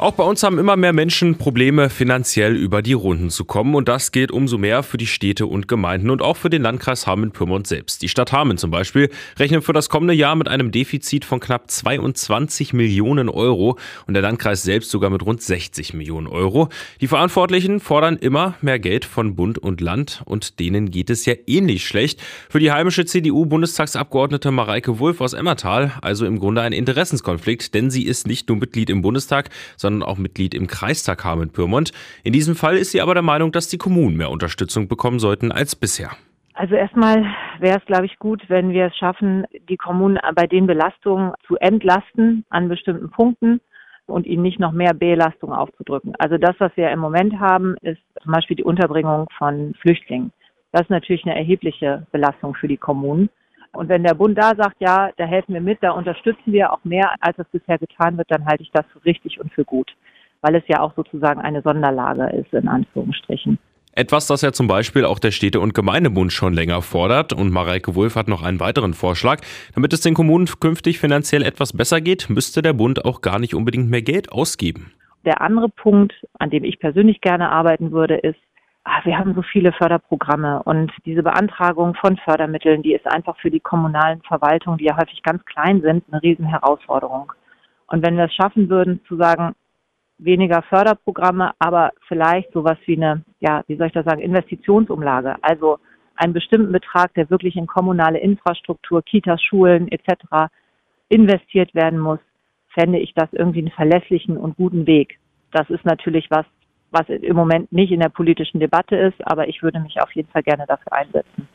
Auch bei uns haben immer mehr Menschen Probleme, finanziell über die Runden zu kommen. Und das gilt umso mehr für die Städte und Gemeinden und auch für den Landkreis Hameln-Pyrmont selbst. Die Stadt Hameln zum Beispiel rechnet für das kommende Jahr mit einem Defizit von knapp 22 Millionen Euro und der Landkreis selbst sogar mit rund 60 Millionen Euro. Die Verantwortlichen fordern immer mehr Geld von Bund und Land und denen geht es ja ähnlich schlecht. Für die heimische CDU-Bundestagsabgeordnete Mareike Wulff aus Emmertal also im Grunde ein Interessenskonflikt, denn sie ist nicht nur Mitglied im Bundestag, sondern sondern auch Mitglied im Kreistag Hameln-Pyrmont. In diesem Fall ist sie aber der Meinung, dass die Kommunen mehr Unterstützung bekommen sollten als bisher. Also erstmal wäre es, glaube ich, gut, wenn wir es schaffen, die Kommunen bei den Belastungen zu entlasten an bestimmten Punkten und ihnen nicht noch mehr Belastung aufzudrücken. Also das, was wir im Moment haben, ist zum Beispiel die Unterbringung von Flüchtlingen. Das ist natürlich eine erhebliche Belastung für die Kommunen. Und wenn der Bund da sagt, ja, da helfen wir mit, da unterstützen wir auch mehr, als es bisher getan wird, dann halte ich das für richtig und für gut, weil es ja auch sozusagen eine Sonderlage ist, in Anführungsstrichen. Etwas, das ja zum Beispiel auch der Städte- und Gemeindebund schon länger fordert. Und Mareike Wulff hat noch einen weiteren Vorschlag. Damit es den Kommunen künftig finanziell etwas besser geht, müsste der Bund auch gar nicht unbedingt mehr Geld ausgeben. Der andere Punkt, an dem ich persönlich gerne arbeiten würde, ist, ach, wir haben so viele Förderprogramme und diese Beantragung von Fördermitteln, die ist einfach für die kommunalen Verwaltungen, die ja häufig ganz klein sind, eine Riesenherausforderung. Und wenn wir es schaffen würden, zu sagen, weniger Förderprogramme, aber vielleicht sowas wie eine, ja, wie soll ich das sagen, Investitionsumlage, also einen bestimmten Betrag, der wirklich in kommunale Infrastruktur, Kitas, Schulen etc. investiert werden muss, fände ich das irgendwie einen verlässlichen und guten Weg. Das ist natürlich was, was im Moment nicht in der politischen Debatte ist, aber ich würde mich auf jeden Fall gerne dafür einsetzen.